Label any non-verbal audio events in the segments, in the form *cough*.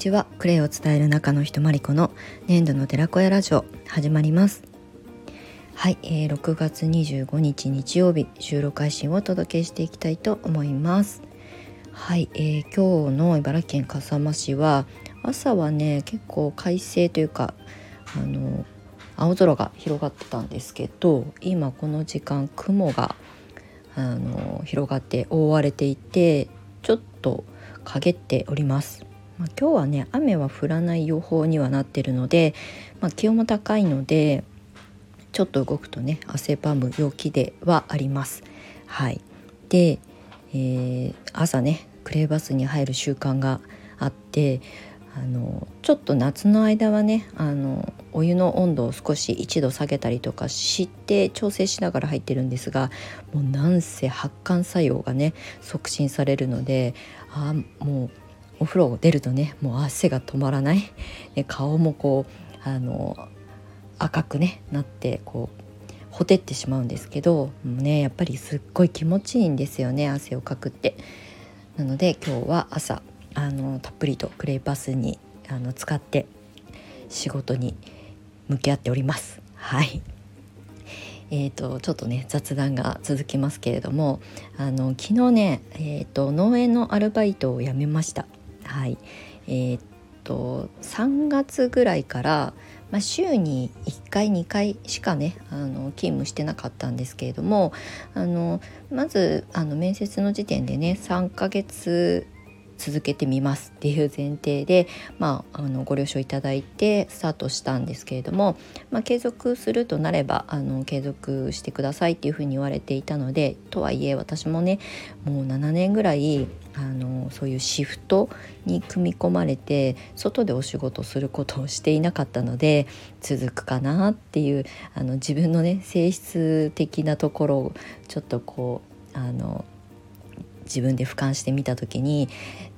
ちは。クレイを伝える中の人まりこの粘土の寺子屋ラジオ始まります。はい、えー、6月25日日曜日収録配信をお届けしていきたいと思います。はい、えー、今日の茨城県笠間市は朝はね結構快晴というかあの青空が広がってたんですけど今この時間雲があの広がって覆われていてちょっと陰っております。まあ、今日はね雨は降らない予報にはなってるので、まあ、気温も高いのでちょっと動くとね汗ばむ陽気ではあります。はい、で、えー、朝ねクレーバスに入る習慣があってあのちょっと夏の間はねあのお湯の温度を少し1度下げたりとかして調整しながら入ってるんですがもうなんせ発汗作用がね促進されるのであもうお風呂を出るとねもう汗が止まらない顔もこうあの赤くねなってこうほてってしまうんですけどねやっぱりすっごい気持ちいいんですよね汗をかくって。なので今日は朝あのたっぷりとクレイパスにあの使って仕事に向き合っております。はいえーと、ちょっとね雑談が続きますけれどもあの昨日ね、えーと農園のアルバイトを辞めました。はい。えー、っと3月ぐらいから、まあ、週に1回2回しかねあの勤務してなかったんですけれどもあのまずあの面接の時点でね3ヶ月続けてみますっていう前提で、まあ、あのご了承いただいてスタートしたんですけれども、まあ、継続するとなればあの継続してくださいっていうふうに言われていたのでとはいえ私もねもう7年ぐらいあのそういうシフトに組み込まれて外でお仕事することをしていなかったので続くかなっていうあの自分のね性質的なところをちょっとこうあの自分で俯瞰してみた時に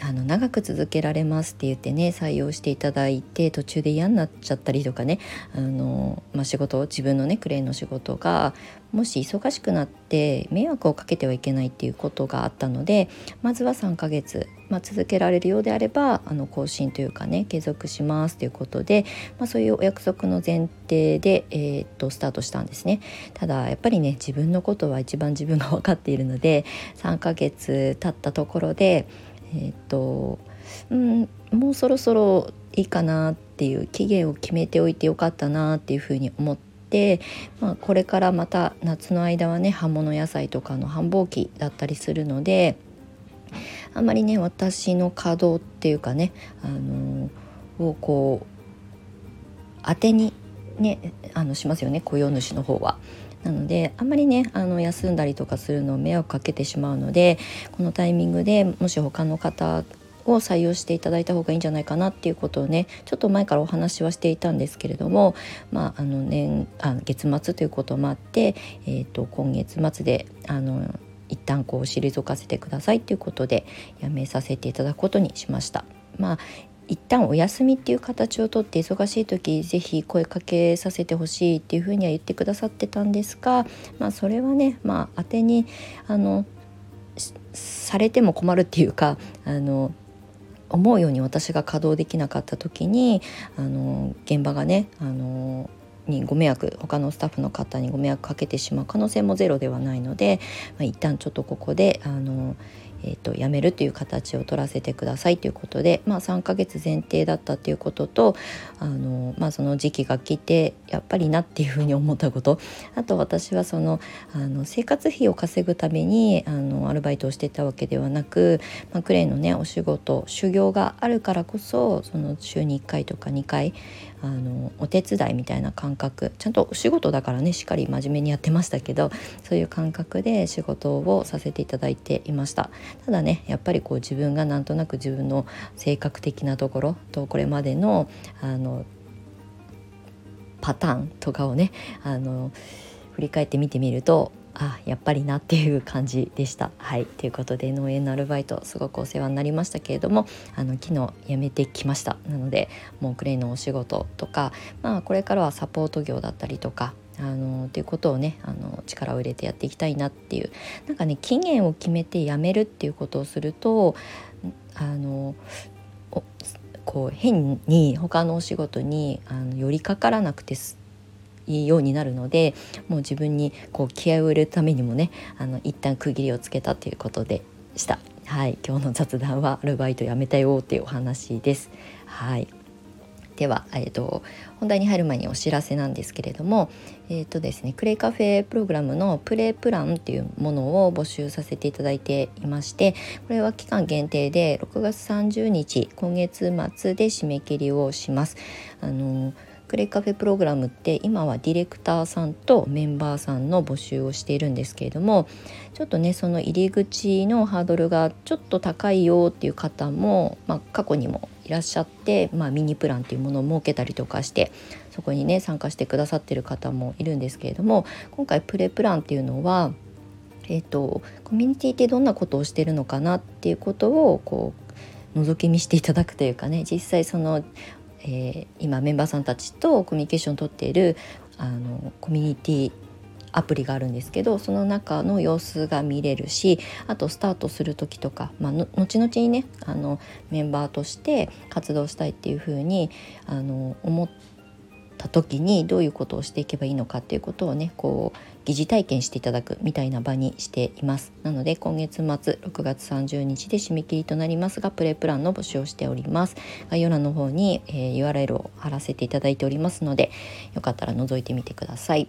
あの長く続けられますって言ってね採用していただいて途中で嫌になっちゃったりとかねあの、まあ、仕事自分のねクレーンの仕事がもし忙しくなって迷惑をかけてはいけないっていうことがあったのでまずは3ヶ月、まあ、続けられるようであればあの更新というかね継続しますということで、まあ、そういうお約束の前提で、えー、っとスタートしたんですねただやっぱりね自分のことは一番自分が分かっているので3ヶ月経ったところでえー、っとうんもうそろそろいいかなっていう期限を決めておいてよかったなっていうふうに思って。まあ、これからまた夏の間はね葉物野菜とかの繁忙期だったりするのであんまりね私の稼働っていうかね、あのー、をこう当てにねあのしますよね雇用主の方は。なのであんまりねあの休んだりとかするのを迷惑かけてしまうのでこのタイミングでもし他の方を採用していただいた方がいいんじゃないかなっていうことをねちょっと前からお話はしていたんですけれども、まあ、あの年あ月末ということもあって、えーと、今月末であの一旦こう退かせてくださいということで辞めさせていただくことにしました。まあ一旦お休みっていう形をとって忙しい時ぜひ声かけさせてほしいっていうふうには言ってくださってたんですが、まあ、それはね、まあ、当てにあのされても困るっていうかあの思うように私が稼働できなかった時にあの現場がねあのにご迷惑他のスタッフの方にご迷惑かけてしまう可能性もゼロではないので、まあ、一旦ちょっとここであのえーと、辞めるという形を取らせてくださいということで、まあ、3ヶ月前提だったということとあの、まあ、その時期が来てやっぱりなっていうふうに思ったこと。あと私はそのあの生活費を稼ぐためにあのアルバイトをしてたわけではなく、まあ、クレイのねお仕事修行があるからこそその週に1回とか2回あのお手伝いみたいな感覚。ちゃんとお仕事だからねしっかり真面目にやってましたけどそういう感覚で仕事をさせていただいていました。ただねやっぱりこう自分がなんとなく自分の性格的なところとこれまでのあのパターンとかをねあの振り返ってみてみるとあやっぱりなっていう感じでした。はいということで農園のアルバイトすごくお世話になりましたけれどもあの昨日辞めてきましたなのでもうクレイのお仕事とか、まあ、これからはサポート業だったりとかあのっていうことをねあの力を入れてやっていきたいなっていうなんかね期限を決めて辞めるっていうことをするとあのこう変に他のお仕事にあの寄りかからなくていようになるのでもう自分にこう気合を入れるためにもねあの一旦区切りをつけたということでした。はい、今日の雑談はアルバイト辞めたよっていうお話です。はい。では、えーと、本題に入る前にお知らせなんですけれども、えーとですね、クレイカフェプログラムのプレイプランっていうものを募集させていただいていましてこれは期間限定で6月30日今月末で締め切りをします。あのクレイカフェプログラムって今はディレクターさんとメンバーさんの募集をしているんですけれどもちょっとねその入り口のハードルがちょっと高いよっていう方も、まあ、過去にもいらっしゃって、まあ、ミニプランっていうものを設けたりとかしてそこにね参加してくださってる方もいるんですけれども今回プレプランっていうのはえーと、コミュニティってどんなことをしてるのかなっていうことをこう覗き見していただくというかね実際そのえー、今メンバーさんたちとコミュニケーションをとっているあのコミュニティアプリがあるんですけどその中の様子が見れるしあとスタートする時とか、まあ、後々にねあのメンバーとして活動したいっていうふうにあの思った時にどういうことをしていけばいいのかっていうことをねこう疑似体験していただくみたいな場にしていますなので今月末6月30日で締め切りとなりますがプレプランの募集をしております概要欄の方に、えー、URL を貼らせていただいておりますのでよかったら覗いてみてください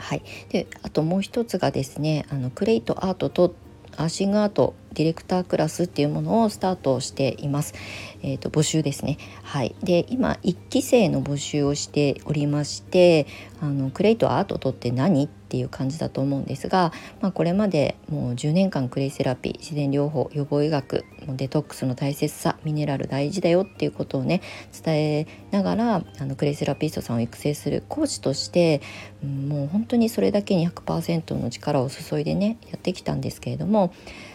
はい、であともう一つがですねあのクレイトアートとアーシングアートディレクタークラスっていうものをスタートしています。えーと、募集ですね。はい。で今1期生の募集をしておりまして、あのクレイとアートとって何っていう感じだと思うんですが、まあ、これまでもう10年間クレイセラピー自然療法予防医学もデトックスの大切さミネラル大事だよっていうことをね伝えながらあのクレイセラピストさんを育成するコーチとして、もう本当にそれだけに100%の力を注いでねやってきたんですけれども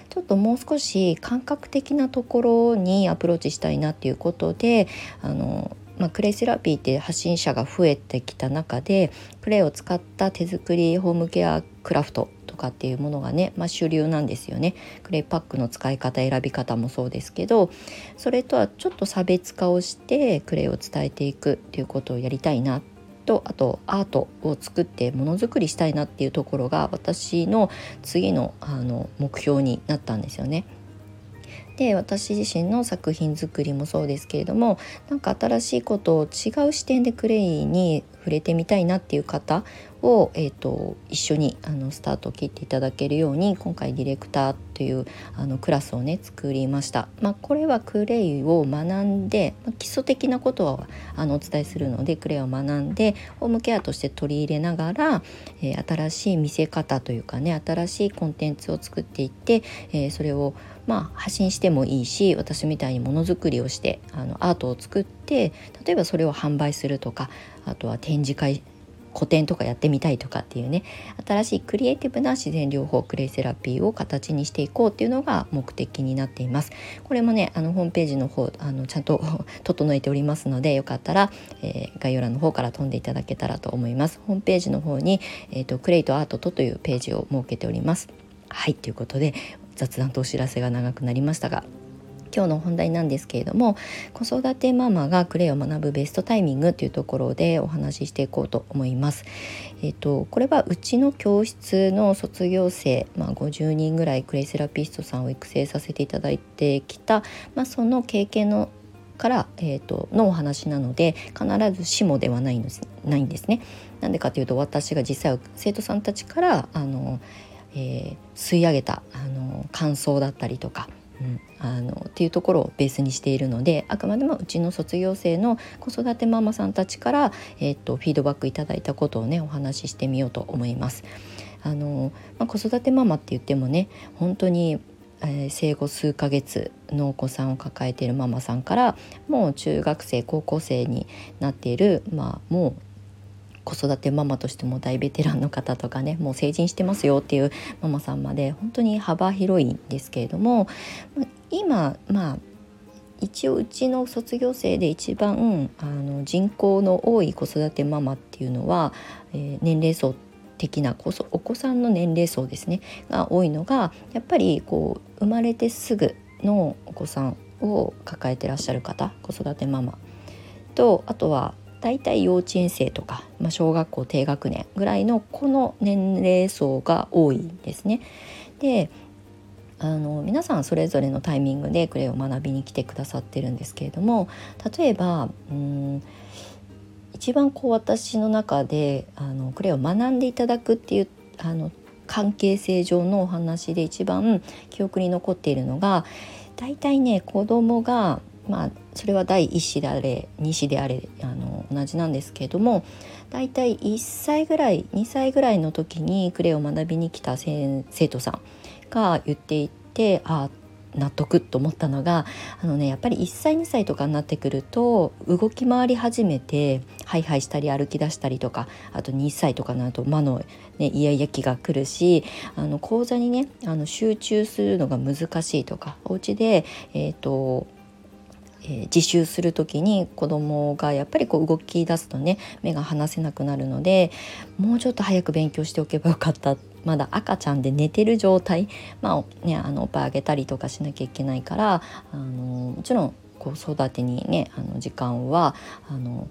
ちょっともう少し感覚的なところにアプローチしたいなっていうことであのまあ、クレイセラピーって発信者が増えてきた中でクレイを使った手作りホームケアクラフトとかっていうものがね、まあ、主流なんですよねクレイパックの使い方選び方もそうですけどそれとはちょっと差別化をしてクレイを伝えていくっていうことをやりたいなとあとアートを作ってものづくりしたいなっていうところが私の次のあの目標になったんですよね。で私自身の作品作りもそうですけれどもなんか新しいことを違う視点でクレイに触れてみたいなっていう方を、えーと、一緒にあのスタートを切っていただけるように今回ディレクターというあのクラスをね作りました。まあ、これはクレイを学んで、まあ、基礎的なことはあのお伝えするのでクレイを学んでホームケアとして取り入れながら、えー、新しい見せ方というかね新しいコンテンツを作っていって、えー、それをまあ、発信してもいいし私みたいにものづくりをしてあのアートを作って例えばそれを販売するとかあとは展示会個展とかやってみたいとかっていうね新しいクリエイティブな自然療法クレイセラピーを形にしていこうっていうのが目的になっています。これもねあのホームページの方あのちゃんと *laughs* 整えておりますのでよかったら、えー、概要欄の方から飛んでいただけたらと思います。ホームページの方に、えーと、クレイトアートとというページを設けております。はいということで雑談とお知らせが長くなりましたが今日の本題なんですけれども子育てママがクレイを学ぶベストタイミングというところでお話ししていこうと思います。えっ、とこれはうちの教室の卒業生、まあ、50人ぐらいクレイセラピストさんを育成させていただいてきた、まあ、その経験のから、えーと、のお話なので必ずしもではないんですないんですね。なんでかというと私が実際生徒さんたちからあの、えー、吸い上げたあの感想だったりとかうん、あのっていうところをベースにしているのであくまでもうちの卒業生の子育てママさんたちから、えー、っとフィードバックいただいたことをねお話ししてみようと思います。あのまあ、子育てママって言ってもね本当にえー、生後数ヶ月のお子さんを抱えているママさんからもう中学生高校生になっている、まあ、もう子育てママとしても大ベテランの方とかねもう成人してますよっていうママさんまで本当に幅広いんですけれども今まあ一応うちの卒業生で一番あの人口の多い子育てママっていうのは、えー、年齢層的なお子さんの年齢層ですねが多いのがやっぱりこう生まれてすぐのお子さんを抱えてらっしゃる方子育てママ。とあとは大体幼稚園生とか、まあ、小学校低学年ぐらいのこの年齢層が多いんですね。であの皆さんそれぞれのタイミングでクレイを学びに来てくださってるんですけれども例えばうん一番こう私の中であのクレイを学んでいただくっていうあの関係性上のお話で一番記憶に残っているのが大体ね子供がまあそれは第1子であれ2子であれあの同じなんですけれども大体1歳ぐらい2歳ぐらいの時にクレイを学びに来た生徒さんが言っていてあ納得と思ったのがあのねやっぱり1歳2歳とかになってくると動き回り始めてハイハイしたり歩き出したりとかあと2歳とかになると魔の、ね、イヤイヤ期が来るしあの講座にねあの集中するのが難しいとかお家でえっ、ー、とえー、自習する時に子どもがやっぱりこう動き出すとね目が離せなくなるのでもうちょっと早く勉強しておけばよかった。まだ赤ちゃんで寝てる状態。まあねあのおっぱいあげたりとかしなきゃいけないからあのもちろん子育てにねあの時間はあの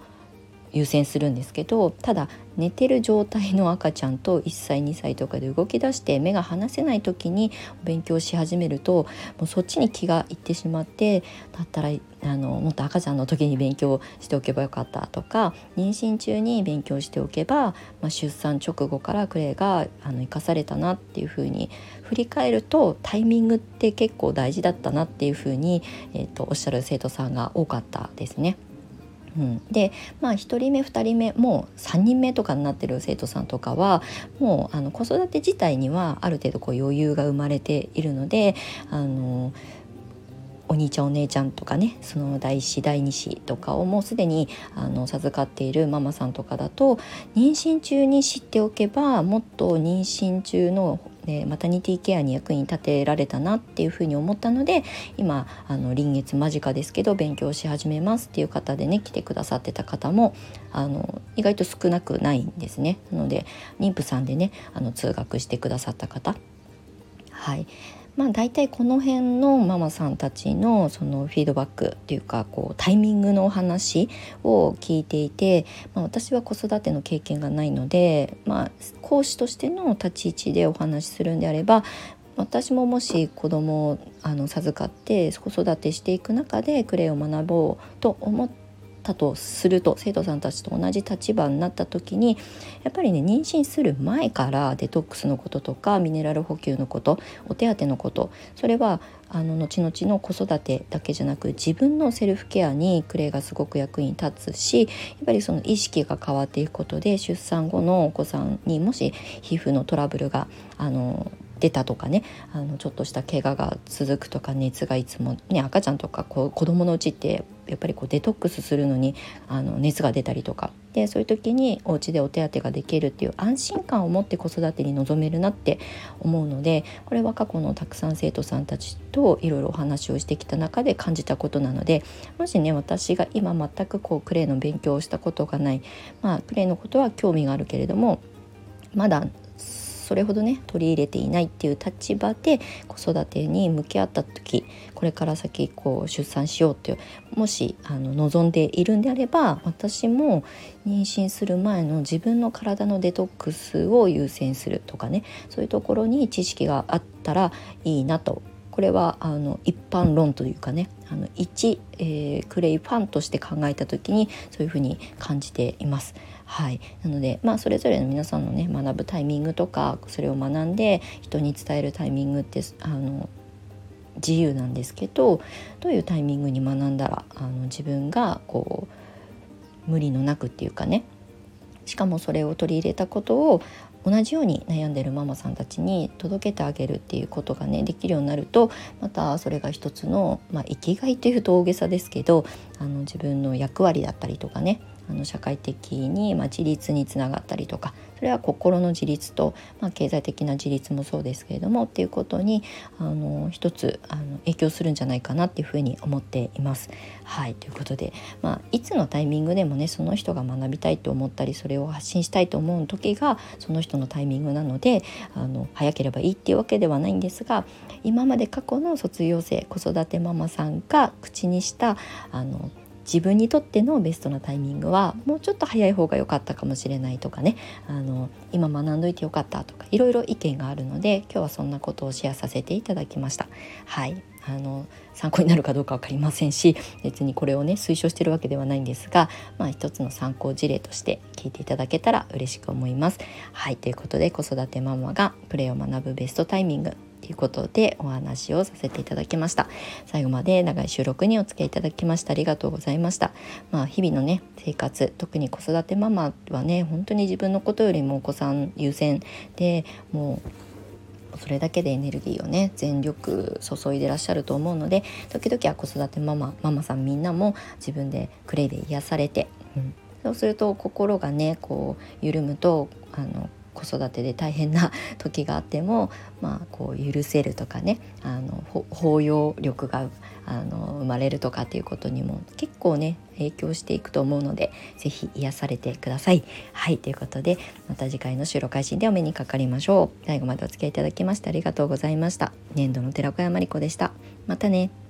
優先するんですけどただ寝てる状態の赤ちゃんと1歳2歳とかで動き出して目が離せない時に勉強し始めるともうそっちに気がいってしまってだったらあのもっと赤ちゃんの時に勉強しておけばよかったとか妊娠中に勉強しておけば、まあ、出産直後からクレイがあの生かされたなっていうふうに振り返るとタイミングって結構大事だったなっていうふうに、えーとおっしゃる生徒さんが多かったですね。うん、でまあ1人目2人目もう3人目とかになってる生徒さんとかはもうあの子育て自体にはある程度こう余裕が生まれているのであのお兄ちゃんお姉ちゃんとかねその第1子第2子とかをもうすでにあの授かっているママさんとかだと妊娠中に知っておけばもっと妊娠中のでマタニティケアに役に立てられたなっていうふうに思ったので今あの臨月間近ですけど勉強し始めますっていう方でね来てくださってた方もあの意外と少なくないんですね。なので妊婦さんでねあの通学してくださった方はいまあ、大体この辺のママさんたちのそのフィードバックっていうかこうタイミングのお話を聞いていて、まあ、私は子育ての経験がないので、まあ、講師としての立ち位置でお話しするんであれば私ももし子供をあの授かって子育てしていく中でクレイを学ぼうと思ってたとすると生徒さんたちと同じ立場になった時にやっぱりね妊娠する前からデトックスのこととかミネラル補給のことお手当のことそれはあの後々の子育てだけじゃなく自分のセルフケアにクレイがすごく役に立つしやっぱりその意識が変わっていくことで出産後のお子さんにもし皮膚のトラブルがあの出たとかねあのちょっとした怪我が続くとか熱がいつもね赤ちゃんとかこう子供のうちってやっぱりこうデトックスするのにあの熱が出たりとか。でそういう時にお家でお手当ができるっていう安心感を持って子育てに臨めるなって思うのでこれは過去のたくさん生徒さんたちといろいろお話をしてきた中で感じたことなのでもしね私が今全くこうクレイの勉強をしたことがないまあクレイのことは興味があるけれどもまだそれほどね取り入れていないっていう立場で子育てに向き合った時これから先こう出産しようっていうもしあの望んでいるんであれば私も妊娠する前の自分の体のデトックスを優先するとかねそういうところに知識があったらいいなとこれはあの一般論というかねあの一、えー、クレイファンとして考えた時にそういうふうに感じています。はい、なので、まあ、それぞれの皆さんのね学ぶタイミングとかそれを学んで人に伝えるタイミングってあの自由なんですけどどういうタイミングに学んだらあの自分がこう無理のなくっていうかねしかもそれを取り入れたことを同じように悩んでるママさんたちに届けてあげるっていうことがねできるようになるとまたそれが一つの、まあ、生きがいというと大げさですけどあの自分の役割だったりとかねあの社会的に、まあ、自立につながったりとかそれは心の自立と、まあ、経済的な自立もそうですけれどもっていうことにあの一つあの影響するんじゃないかなっていうふうに思っています。はいということで、まあ、いつのタイミングでもねその人が学びたいと思ったりそれを発信したいと思う時がその人のタイミングなのであの早ければいいっていうわけではないんですが今まで過去の卒業生子育てママさんが口にしたあの自分にとってのベストなタイミングはもうちょっと早い方が良かったかもしれないとかねあの今学んどいてよかったとかいろいろ意見があるので今日はそんなことをシェアさせていただきました。はいあの参考になるかどうか分かりませんし別にこれをね推奨してるわけではないんですが、まあ、一つの参考事例として聞いていただけたら嬉しく思います。はいということで子育てママがプレーを学ぶベストタイミングということでお話をさせていただきました。最後まで長い収録にお付き合いいただきましてありがとうございました。まあ日々のね生活特に子育てママはね本当に自分のことよりもお子さん優先でもうそれだけでエネルギーをね全力注いでらっしゃると思うので時々は子育てママママさんみんなも自分でクレイで癒されて、うん、そうすると心がねこう緩むとあの子育てで大変な時があっても、*laughs* まあ、こう許せるとかねあの包容力があの生まれるとかっていうことにも結構ね影響していくと思うので是非癒されてください。はいということでまた次回の収録配信でお目にかかりましょう。最後までお付き合いいただきましてありがとうございました。年度の寺子山理子でした。またね。